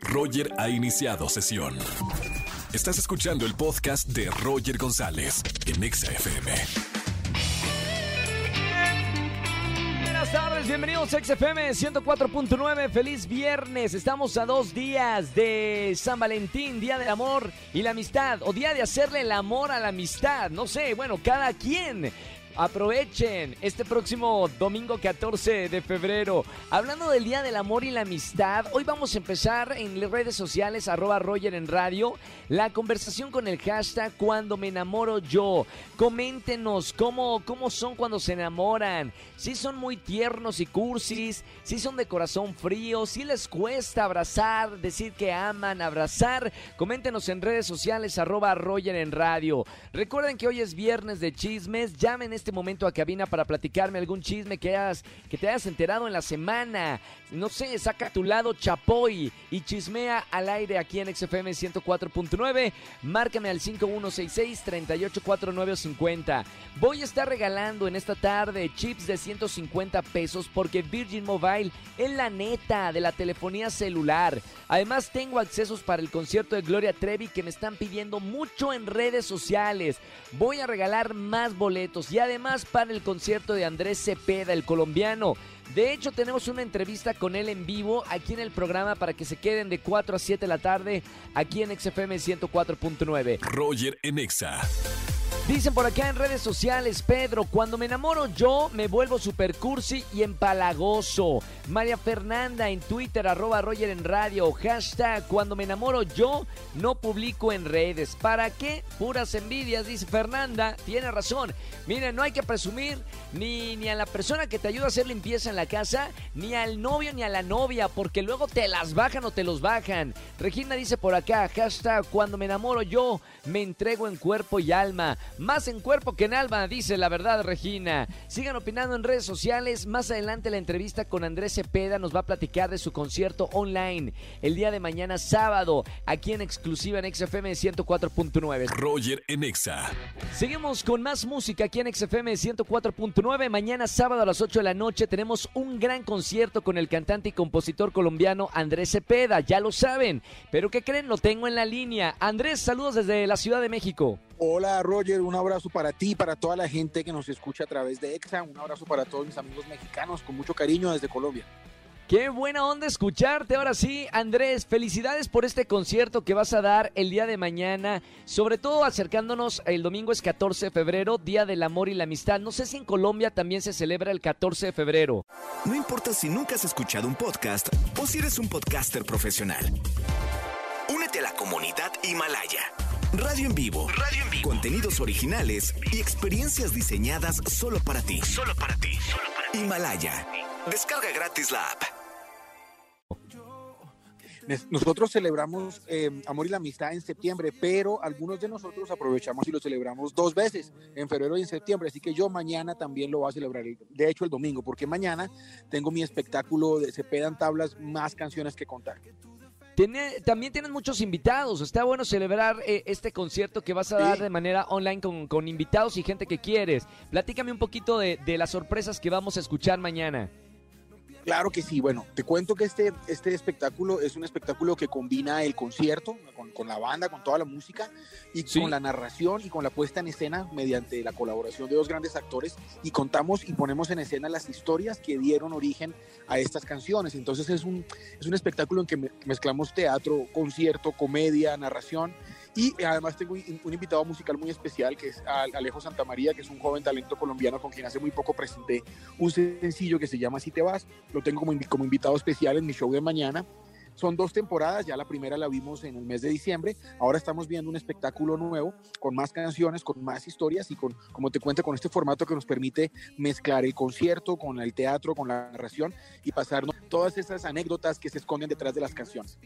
Roger ha iniciado sesión. Estás escuchando el podcast de Roger González en Exa FM. Buenas tardes, bienvenidos a XFM 104.9, feliz viernes, estamos a dos días de San Valentín, Día del Amor y la Amistad, o Día de hacerle el amor a la amistad, no sé, bueno, cada quien. Aprovechen este próximo domingo 14 de febrero. Hablando del Día del Amor y la Amistad, hoy vamos a empezar en las redes sociales arroba Roger en radio la conversación con el hashtag cuando me enamoro yo. Coméntenos cómo, cómo son cuando se enamoran. Si son muy tiernos y cursis, si son de corazón frío, si les cuesta abrazar, decir que aman, abrazar. Coméntenos en redes sociales arroba Roger en radio. Recuerden que hoy es viernes de chismes. Llamen este momento a cabina para platicarme algún chisme que, hayas, que te hayas enterado en la semana. No sé, saca tu lado chapoy y chismea al aire aquí en XFM 104.9. Márcame al 5166-384950. Voy a estar regalando en esta tarde chips de 150 pesos porque Virgin Mobile es la neta de la telefonía celular. Además tengo accesos para el concierto de Gloria Trevi que me están pidiendo mucho en redes sociales. Voy a regalar más boletos y además para el concierto de Andrés Cepeda, el colombiano. De hecho, tenemos una entrevista con él en vivo aquí en el programa para que se queden de 4 a 7 de la tarde aquí en XFM 104.9. Roger en Exa. Dicen por acá en redes sociales, Pedro, cuando me enamoro yo me vuelvo super cursi y empalagoso. María Fernanda en Twitter, arroba Roger en radio, hashtag cuando me enamoro yo no publico en redes. ¿Para qué? Puras envidias, dice Fernanda. Tiene razón. Miren, no hay que presumir ni, ni a la persona que te ayuda a hacer limpieza en la casa, ni al novio ni a la novia, porque luego te las bajan o te los bajan. Regina dice por acá, hashtag cuando me enamoro yo me entrego en cuerpo y alma. Más en cuerpo que en alma, dice la verdad Regina. Sigan opinando en redes sociales. Más adelante la entrevista con Andrés Cepeda nos va a platicar de su concierto online el día de mañana sábado, aquí en exclusiva en XFM 104.9. Roger en Exa. Seguimos con más música aquí en XFM 104.9. Mañana sábado a las 8 de la noche tenemos un gran concierto con el cantante y compositor colombiano Andrés Cepeda. Ya lo saben. Pero ¿qué creen? Lo tengo en la línea. Andrés, saludos desde la Ciudad de México. Hola Roger, un abrazo para ti, para toda la gente que nos escucha a través de EXA, un abrazo para todos mis amigos mexicanos, con mucho cariño desde Colombia. Qué buena onda escucharte. Ahora sí, Andrés, felicidades por este concierto que vas a dar el día de mañana, sobre todo acercándonos, el domingo es 14 de febrero, Día del Amor y la Amistad. No sé si en Colombia también se celebra el 14 de febrero. No importa si nunca has escuchado un podcast o si eres un podcaster profesional. Únete a la comunidad Himalaya. Radio en vivo. Radio en vivo. Contenidos originales y experiencias diseñadas solo para ti. Solo para ti. Himalaya. Descarga gratis la app. Nosotros celebramos eh, Amor y la Amistad en septiembre, pero algunos de nosotros aprovechamos y lo celebramos dos veces, en febrero y en septiembre. Así que yo mañana también lo voy a celebrar, de hecho el domingo, porque mañana tengo mi espectáculo de Se Pedan Tablas, más canciones que contar. Tiene, también tienes muchos invitados. Está bueno celebrar eh, este concierto que vas a dar de manera online con, con invitados y gente que quieres. Platícame un poquito de, de las sorpresas que vamos a escuchar mañana. Claro que sí, bueno, te cuento que este, este espectáculo es un espectáculo que combina el concierto con, con la banda, con toda la música y Sí. con la narración y con la puesta en escena mediante la colaboración de dos grandes actores y contamos y ponemos en escena las historias que dieron origen a estas canciones. Entonces es un, es un espectáculo en que me- mezclamos teatro, concierto, comedia, narración y además tengo un, invitado musical muy especial que es Al- Alejo Santamaría, que es un joven talento colombiano con quien hace muy poco presenté un sencillo que se llama Si te vas. Lo tengo como, como invitado especial en mi show de mañana. Son dos temporadas, ya la primera la vimos en el mes de diciembre, ahora estamos viendo un espectáculo nuevo con más canciones, con más historias y con, como te cuento, con este formato que nos permite mezclar el concierto con el teatro, con la narración y pasarnos todas esas anécdotas que se esconden detrás de las canciones.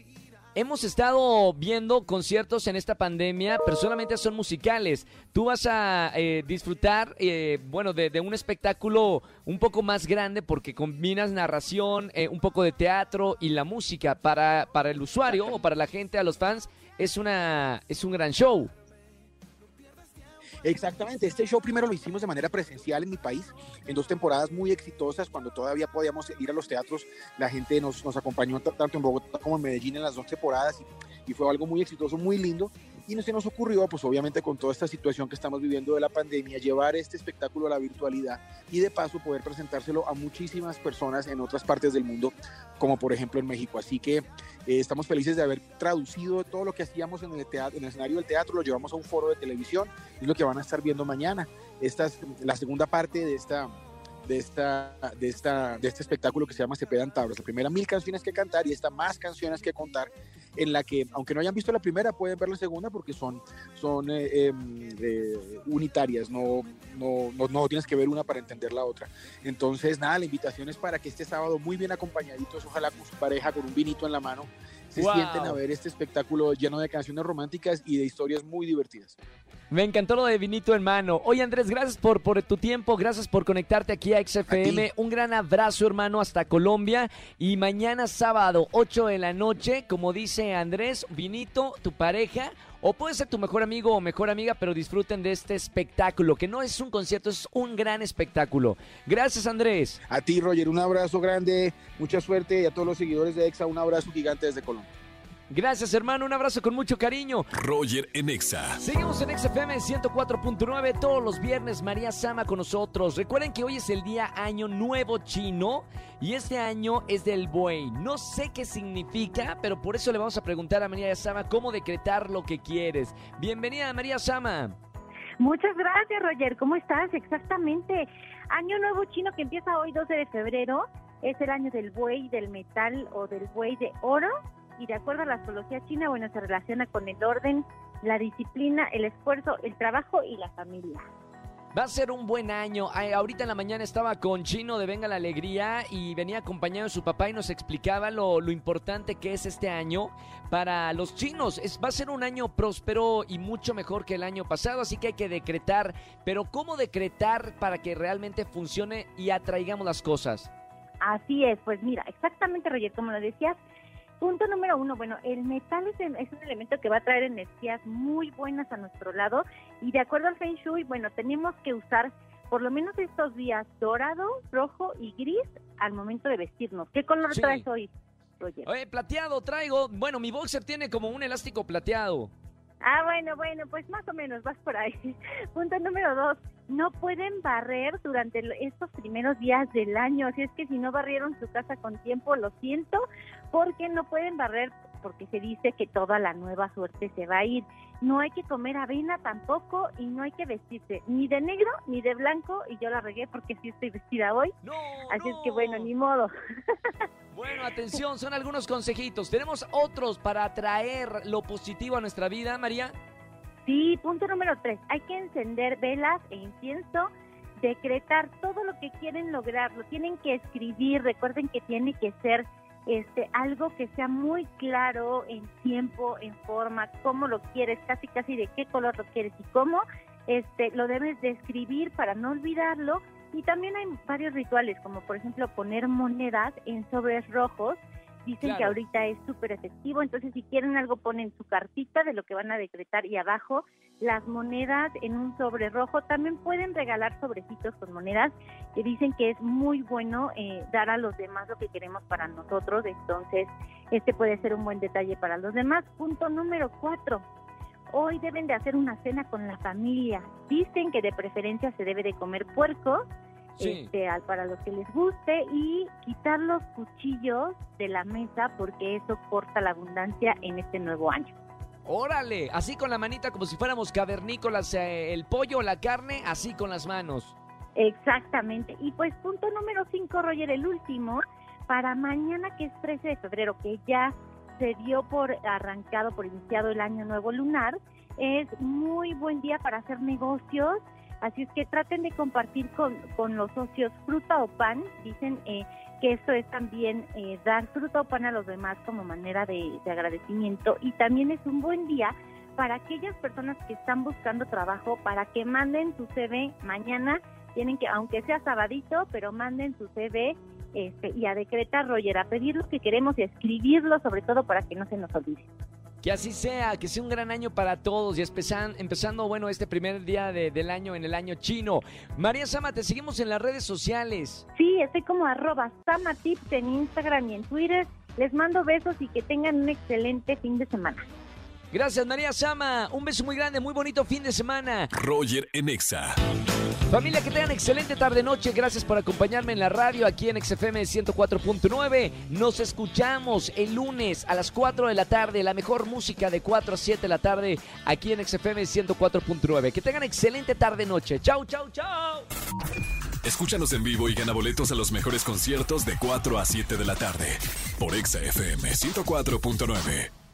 Hemos estado viendo conciertos en esta pandemia, pero solamente son musicales. Tú vas a eh, disfrutar, eh, bueno, de, de un espectáculo un poco más grande porque combinas narración, eh, un poco de teatro y la música. Para, para el usuario o para la gente, a los fans, es, una, es un gran show. Exactamente, este show primero lo hicimos de manera presencial en mi país, en dos temporadas muy exitosas, cuando todavía podíamos ir a los teatros, la gente nos, nos acompañó tanto en Bogotá como en Medellín en las dos temporadas y, y fue algo muy exitoso, muy lindo. Y se nos ocurrió, pues obviamente con toda esta situación que estamos viviendo de la pandemia, llevar este espectáculo a la virtualidad y de paso poder presentárselo a muchísimas personas en otras partes del mundo, como por ejemplo en México. Así que eh, estamos felices de haber traducido todo lo que hacíamos en el, teatro, en el escenario del teatro, lo llevamos a un foro de televisión, es lo que van a estar viendo mañana. Esta es la segunda parte de esta de, esta, de, esta, de este espectáculo que se llama Se Pedan Tablas. La primera mil canciones que cantar y esta más canciones que contar, en la que, aunque no hayan visto la primera, pueden ver la segunda porque son, son eh, em, eh, unitarias, no, no, no, no, tienes que ver una para entender la otra. Entonces, nada, la invitación es para que este sábado muy bien acompañaditos, ojalá con su pareja, con un vinito en la mano, se wow. sienten a ver este espectáculo lleno de canciones románticas y de historias muy divertidas. Me encantó lo de vinito en mano. Oye Andrés, gracias por, por tu tiempo, gracias por conectarte aquí a XFM. A Un gran abrazo hermano hasta Colombia y mañana sábado 8 de la noche, como dice Andrés, vinito, tu pareja o puede ser tu mejor amigo o mejor amiga, pero disfruten de este espectáculo, que no es un concierto, es un gran espectáculo. Gracias, Andrés. A ti, Roger, un abrazo grande, mucha suerte y a todos los seguidores de EXA, un abrazo gigante desde Colombia. Gracias, hermano. Un abrazo con mucho cariño. Roger en Exa. Seguimos en XFM 104.9 todos los viernes. María Sama con nosotros. Recuerden que hoy es el día Año Nuevo Chino y este año es del buey. No sé qué significa, pero por eso le vamos a preguntar a María Sama cómo decretar lo que quieres. Bienvenida, María Sama. Muchas gracias, Roger. ¿Cómo estás? Exactamente. Año Nuevo Chino que empieza hoy 12 de febrero. Es el año del buey, del metal o del buey de oro y de acuerdo a la astrología china, bueno, se relaciona con el orden, la disciplina, el esfuerzo, el trabajo y la familia. Va a ser un buen año. Ay, ahorita en la mañana estaba con Chino de Venga la Alegría y venía acompañado de su papá y nos explicaba lo, lo importante que es este año para los chinos. Es, va a ser un año próspero y mucho mejor que el año pasado, así que hay que decretar. Pero ¿cómo decretar para que realmente funcione y atraigamos las cosas? Así es, pues mira, exactamente Roger, como lo decías, Punto número uno, bueno, el metal es, es, un elemento que va a traer energías muy buenas a nuestro lado y de acuerdo al Feng Shui, bueno, tenemos que usar por lo menos estos días dorado, rojo y gris al momento de vestirnos. ¿Qué color sí. traes hoy, Roger? Oye, plateado traigo, bueno, mi boxer tiene como un elástico plateado. Ah, bueno, bueno, pues más o menos vas por ahí. Punto número dos, no pueden barrer durante estos primeros días del año. Así es que si no barrieron su casa con tiempo, lo siento, porque no pueden barrer porque se dice que toda la nueva suerte se va a ir. No hay que comer avena tampoco y no hay que vestirse ni de negro ni de blanco y yo la regué porque sí estoy vestida hoy. No, Así no. es que bueno, ni modo. Bueno, atención, son algunos consejitos. ¿Tenemos otros para atraer lo positivo a nuestra vida, María? Sí, punto número tres. Hay que encender velas e incienso, decretar todo lo que quieren lograr. Lo tienen que escribir. Recuerden que tiene que ser este algo que sea muy claro en tiempo, en forma, cómo lo quieres, casi casi de qué color lo quieres y cómo. Este, lo debes de escribir para no olvidarlo y también hay varios rituales, como por ejemplo poner monedas en sobres rojos. Dicen claro. que ahorita es súper efectivo, entonces si quieren algo ponen su cartita de lo que van a decretar y abajo las monedas en un sobre rojo. También pueden regalar sobrecitos con monedas que dicen que es muy bueno eh, dar a los demás lo que queremos para nosotros. Entonces este puede ser un buen detalle para los demás. Punto número cuatro. Hoy deben de hacer una cena con la familia. Dicen que de preferencia se debe de comer puerco Sí. este, al- para los que les guste y quitar los cuchillos de la mesa porque eso corta la abundancia en este nuevo año. Órale, así con la manita como si fuéramos cavernícolas, eh, el pollo o la carne, así con las manos. Exactamente. Y pues punto número 5, Roger, el último, para mañana que es 13 de febrero, que ya se dio por arrancado, por iniciado el año nuevo lunar, es muy buen día para hacer negocios. Así es que traten de compartir con, con los socios fruta o pan. Dicen eh, que esto es también eh, dar fruta o pan a los demás como manera de, de agradecimiento. Y también es un buen día para aquellas personas que están buscando trabajo, para que manden su CV mañana tienen que, aunque sea sabadito, pero manden su CV este, y a decretar, Roger, a pedir lo que queremos y a escribirlo, sobre todo para que no se nos olvide. Que así sea, que sea un gran año para todos y empezando, empezando bueno, este primer día de- del año en el año chino. María Sama, te seguimos en las redes sociales. Sí, estoy como arroba samatips en Instagram y en Twitter. Les mando besos y que tengan un excelente fin de semana. Gracias, María Sama. Un beso muy grande, muy bonito fin de semana. Roger en Exa. Familia, que tengan excelente tarde-noche. Gracias por acompañarme en la radio aquí en XFM 104.9. Nos escuchamos el lunes a las 4 de la tarde. La mejor música de 4 a 7 de la tarde aquí en XFM 104.9. Que tengan excelente tarde-noche. Chau, chau, chau. Escúchanos en vivo y gana boletos a los mejores conciertos de 4 a 7 de la tarde por Exa FM 104.9.